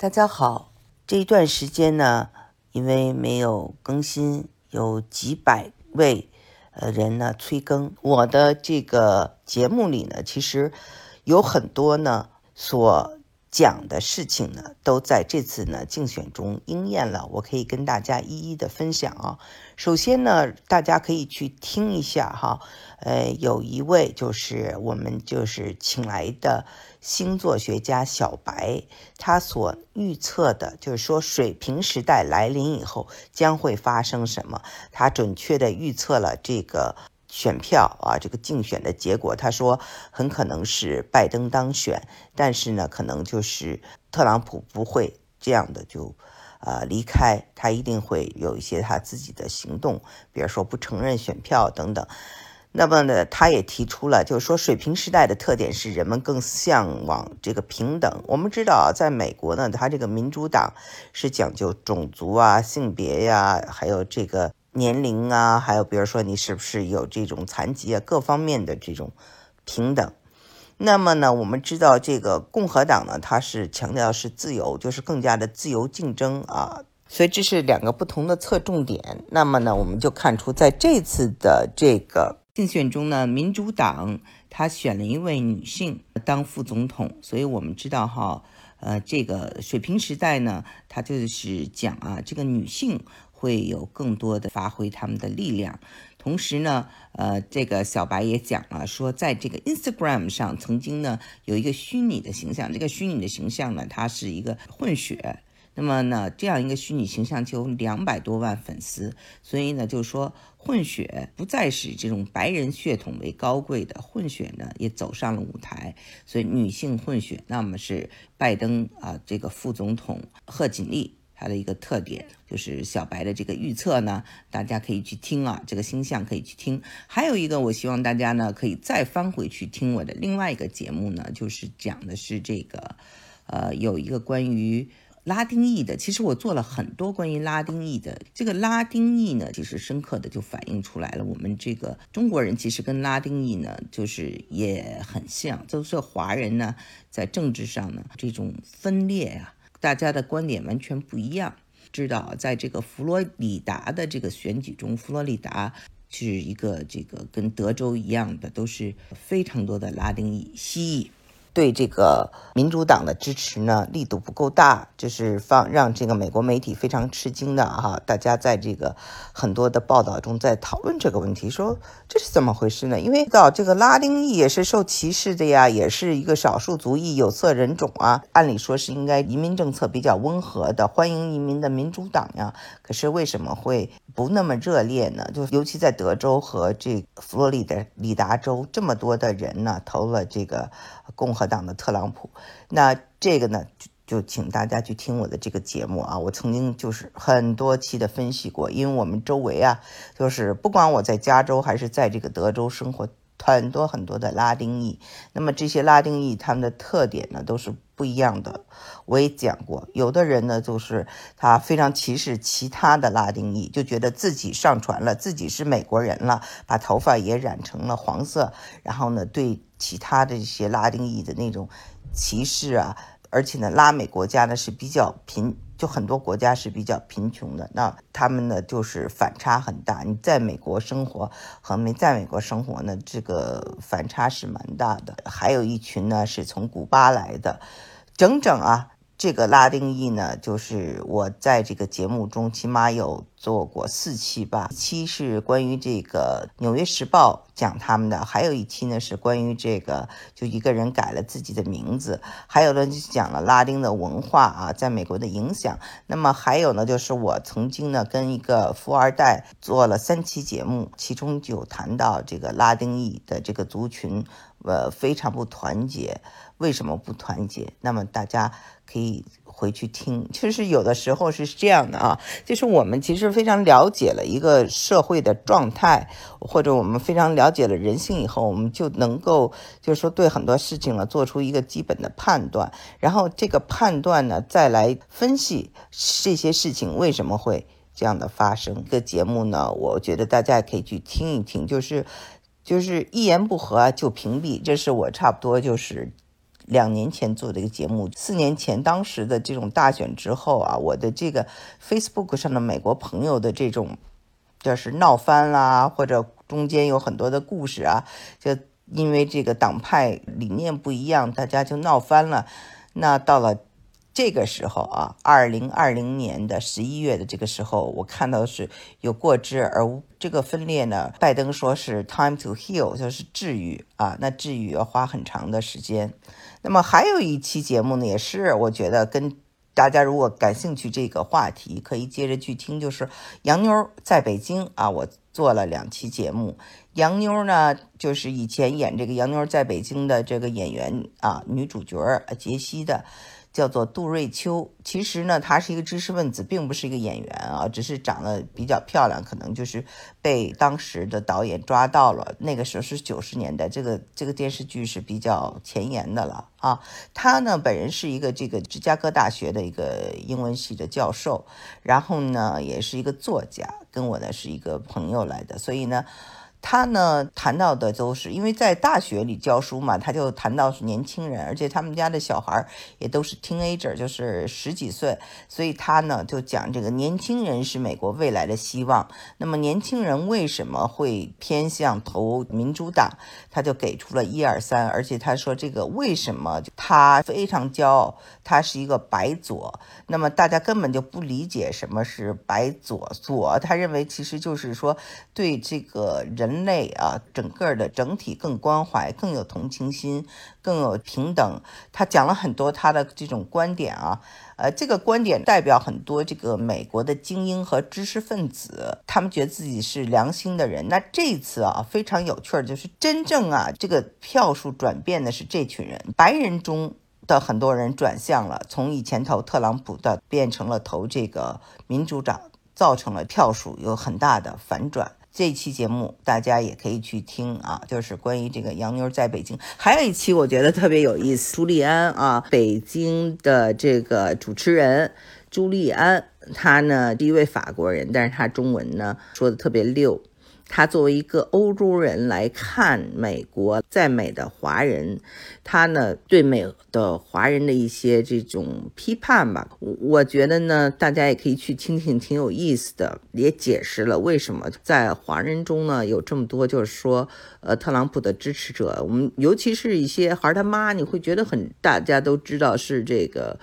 大家好，这一段时间呢，因为没有更新，有几百位呃人呢催更。我的这个节目里呢，其实有很多呢所讲的事情呢，都在这次呢竞选中应验了。我可以跟大家一一的分享啊。首先呢，大家可以去听一下哈，呃，有一位就是我们就是请来的。星座学家小白，他所预测的就是说，水平时代来临以后将会发生什么？他准确的预测了这个选票啊，这个竞选的结果。他说，很可能是拜登当选，但是呢，可能就是特朗普不会这样的就，呃，离开，他一定会有一些他自己的行动，比如说不承认选票等等。那么呢，他也提出了，就是说，水平时代的特点是人们更向往这个平等。我们知道，在美国呢，他这个民主党是讲究种族啊、性别呀，还有这个年龄啊，还有比如说你是不是有这种残疾啊，各方面的这种平等。那么呢，我们知道这个共和党呢，它是强调是自由，就是更加的自由竞争啊。所以这是两个不同的侧重点。那么呢，我们就看出在这次的这个。竞选中呢，民主党他选了一位女性当副总统，所以我们知道哈，呃，这个水平时代呢，他就是讲啊，这个女性会有更多的发挥他们的力量。同时呢，呃，这个小白也讲了，说在这个 Instagram 上曾经呢有一个虚拟的形象，这个虚拟的形象呢，它是一个混血。那么呢，这样一个虚拟形象就有两百多万粉丝，所以呢，就是说混血不再是这种白人血统为高贵的混血呢，也走上了舞台。所以女性混血，那么是拜登啊这个副总统贺锦丽它的一个特点，就是小白的这个预测呢，大家可以去听啊，这个星象可以去听。还有一个，我希望大家呢可以再翻回去听我的另外一个节目呢，就是讲的是这个，呃，有一个关于。拉丁裔的，其实我做了很多关于拉丁裔的。这个拉丁裔呢，其实深刻的就反映出来了，我们这个中国人其实跟拉丁裔呢，就是也很像，都是华人呢，在政治上呢，这种分裂呀，大家的观点完全不一样。知道，在这个佛罗里达的这个选举中，佛罗里达是一个这个跟德州一样的，都是非常多的拉丁裔、西裔。对这个民主党的支持呢，力度不够大，这是放让这个美国媒体非常吃惊的哈。大家在这个很多的报道中在讨论这个问题，说这是怎么回事呢？因为到这个拉丁裔也是受歧视的呀，也是一个少数族裔、有色人种啊。按理说是应该移民政策比较温和的，欢迎移民的民主党呀。可是为什么会不那么热烈呢？就尤其在德州和这佛罗里达里达州，这么多的人呢投了这个共和。党的特朗普，那这个呢，就就请大家去听我的这个节目啊。我曾经就是很多期的分析过，因为我们周围啊，就是不管我在加州还是在这个德州生活，很多很多的拉丁裔。那么这些拉丁裔他们的特点呢，都是不一样的。我也讲过，有的人呢，就是他非常歧视其他的拉丁裔，就觉得自己上传了，自己是美国人了，把头发也染成了黄色，然后呢，对。其他的一些拉丁裔的那种歧视啊，而且呢，拉美国家呢是比较贫，就很多国家是比较贫穷的，那他们呢就是反差很大。你在美国生活和没在美国生活呢，这个反差是蛮大的。还有一群呢是从古巴来的，整整啊。这个拉丁裔呢，就是我在这个节目中起码有做过四期吧，一期是关于这个《纽约时报》讲他们的，还有一期呢是关于这个就一个人改了自己的名字，还有呢就讲了拉丁的文化啊，在美国的影响。那么还有呢，就是我曾经呢跟一个富二代做了三期节目，其中就谈到这个拉丁裔的这个族群，呃，非常不团结。为什么不团结？那么大家可以回去听。其实有的时候是这样的啊，就是我们其实非常了解了一个社会的状态，或者我们非常了解了人性以后，我们就能够就是说对很多事情呢做出一个基本的判断，然后这个判断呢再来分析这些事情为什么会这样的发生。这个节目呢，我觉得大家也可以去听一听，就是就是一言不合就屏蔽，这是我差不多就是。两年前做的一个节目，四年前当时的这种大选之后啊，我的这个 Facebook 上的美国朋友的这种就是闹翻啦，或者中间有很多的故事啊，就因为这个党派理念不一样，大家就闹翻了。那到了。这个时候啊，二零二零年的十一月的这个时候，我看到的是有过之而无这个分裂呢。拜登说是 time to heal，就是治愈啊，那治愈要花很长的时间。那么还有一期节目呢，也是我觉得跟大家如果感兴趣这个话题，可以接着去听，就是洋妞在北京啊，我做了两期节目。洋妞呢，就是以前演这个洋妞在北京的这个演员啊，女主角杰西的。叫做杜瑞秋，其实呢，她是一个知识分子，并不是一个演员啊，只是长得比较漂亮，可能就是被当时的导演抓到了。那个时候是九十年代，这个这个电视剧是比较前沿的了啊。她呢，本人是一个这个芝加哥大学的一个英文系的教授，然后呢，也是一个作家，跟我呢是一个朋友来的，所以呢。他呢谈到的都是因为在大学里教书嘛，他就谈到是年轻人，而且他们家的小孩也都是 teenager，就是十几岁，所以他呢就讲这个年轻人是美国未来的希望。那么年轻人为什么会偏向投民主党？他就给出了一二三，而且他说这个为什么他非常骄傲，他是一个白左。那么大家根本就不理解什么是白左左，他认为其实就是说对这个人。人类啊，整个的整体更关怀，更有同情心，更有平等。他讲了很多他的这种观点啊，呃，这个观点代表很多这个美国的精英和知识分子，他们觉得自己是良心的人。那这次啊，非常有趣儿，就是真正啊，这个票数转变的是这群人，白人中的很多人转向了，从以前投特朗普的变成了投这个民主党，造成了票数有很大的反转。这期节目大家也可以去听啊，就是关于这个洋妞在北京。还有一期我觉得特别有意思，朱利安啊，北京的这个主持人朱利安，他呢是一位法国人，但是他中文呢说的特别溜。他作为一个欧洲人来看美国在美的华人，他呢对美的华人的一些这种批判吧，我觉得呢大家也可以去听听，挺有意思的，也解释了为什么在华人中呢有这么多就是说呃特朗普的支持者，我们尤其是一些孩他妈，你会觉得很大家都知道是这个，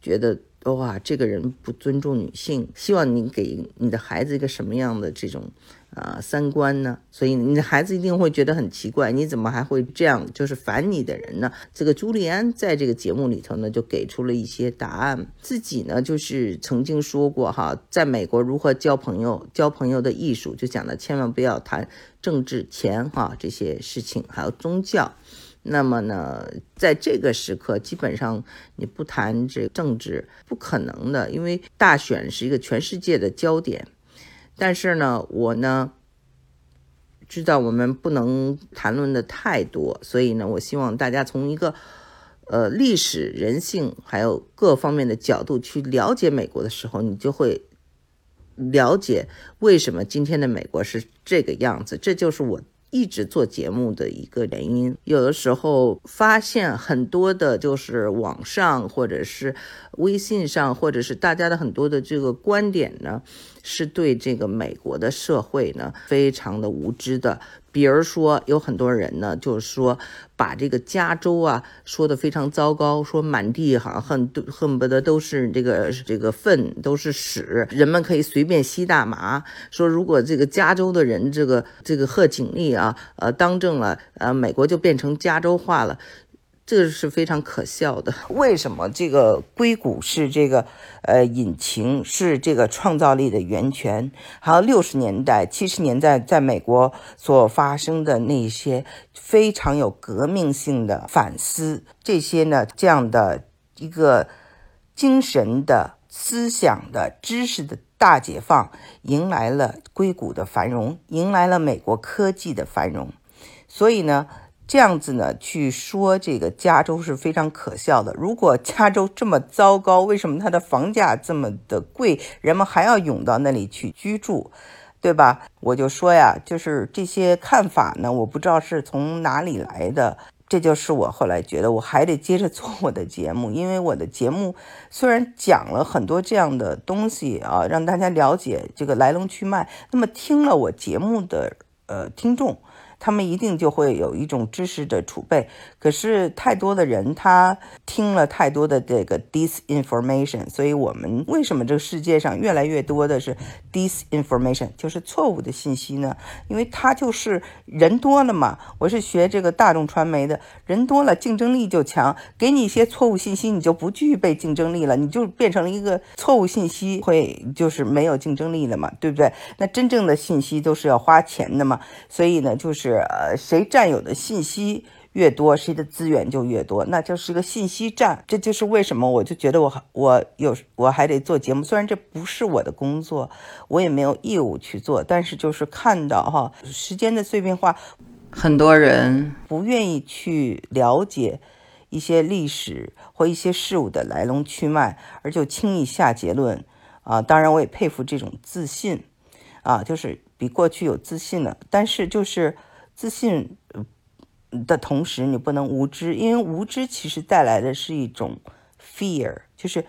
觉得。哇，这个人不尊重女性，希望你给你的孩子一个什么样的这种啊三观呢？所以你的孩子一定会觉得很奇怪，你怎么还会这样？就是烦你的人呢？这个朱利安在这个节目里头呢，就给出了一些答案。自己呢，就是曾经说过哈，在美国如何交朋友，交朋友的艺术，就讲的千万不要谈政治、钱哈这些事情，还有宗教。那么呢，在这个时刻，基本上你不谈这政治不可能的，因为大选是一个全世界的焦点。但是呢，我呢知道我们不能谈论的太多，所以呢，我希望大家从一个呃历史、人性还有各方面的角度去了解美国的时候，你就会了解为什么今天的美国是这个样子。这就是我。一直做节目的一个原因，有的时候发现很多的，就是网上或者是微信上，或者是大家的很多的这个观点呢，是对这个美国的社会呢非常的无知的。比如说，有很多人呢，就是说把这个加州啊说的非常糟糕，说满地好像恨恨不得都是这个这个粪，都是屎，人们可以随便吸大麻。说如果这个加州的人这个这个贺锦丽啊，呃当政了，呃美国就变成加州化了。这个是非常可笑的。为什么这个硅谷是这个呃引擎，是这个创造力的源泉？还有六十年代、七十年代在美国所发生的那些非常有革命性的反思，这些呢，这样的一个精神的、思想的、知识的大解放，迎来了硅谷的繁荣，迎来了美国科技的繁荣。所以呢。这样子呢，去说这个加州是非常可笑的。如果加州这么糟糕，为什么它的房价这么的贵，人们还要涌到那里去居住，对吧？我就说呀，就是这些看法呢，我不知道是从哪里来的。这就是我后来觉得我还得接着做我的节目，因为我的节目虽然讲了很多这样的东西啊，让大家了解这个来龙去脉，那么听了我节目的呃听众。他们一定就会有一种知识的储备，可是太多的人他听了太多的这个 disinformation，所以我们为什么这个世界上越来越多的是 disinformation，就是错误的信息呢？因为它就是人多了嘛。我是学这个大众传媒的，人多了竞争力就强，给你一些错误信息，你就不具备竞争力了，你就变成了一个错误信息，会就是没有竞争力了嘛，对不对？那真正的信息都是要花钱的嘛，所以呢，就是。是呃，谁占有的信息越多，谁的资源就越多，那就是个信息战。这就是为什么我就觉得我我有我还得做节目，虽然这不是我的工作，我也没有义务去做，但是就是看到哈，时间的碎片化，很多人不愿意去了解一些历史或一些事物的来龙去脉，而就轻易下结论啊。当然，我也佩服这种自信啊，就是比过去有自信了，但是就是。自信的同时，你不能无知，因为无知其实带来的是一种 fear，就是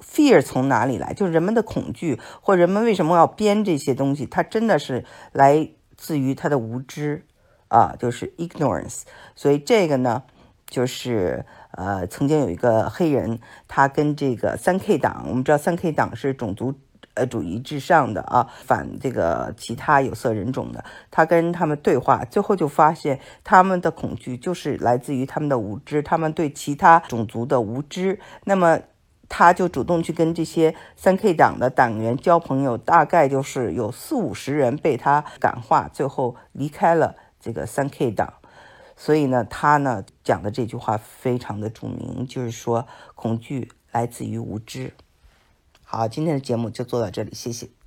fear 从哪里来？就是人们的恐惧，或人们为什么要编这些东西？它真的是来自于他的无知啊，就是 ignorance。所以这个呢，就是呃，曾经有一个黑人，他跟这个三 K 党，我们知道三 K 党是种族。呃，主义至上的啊，反这个其他有色人种的，他跟他们对话，最后就发现他们的恐惧就是来自于他们的无知，他们对其他种族的无知。那么他就主动去跟这些三 K 党的党员交朋友，大概就是有四五十人被他感化，最后离开了这个三 K 党。所以呢，他呢讲的这句话非常的著名，就是说恐惧来自于无知。好，今天的节目就做到这里，谢谢。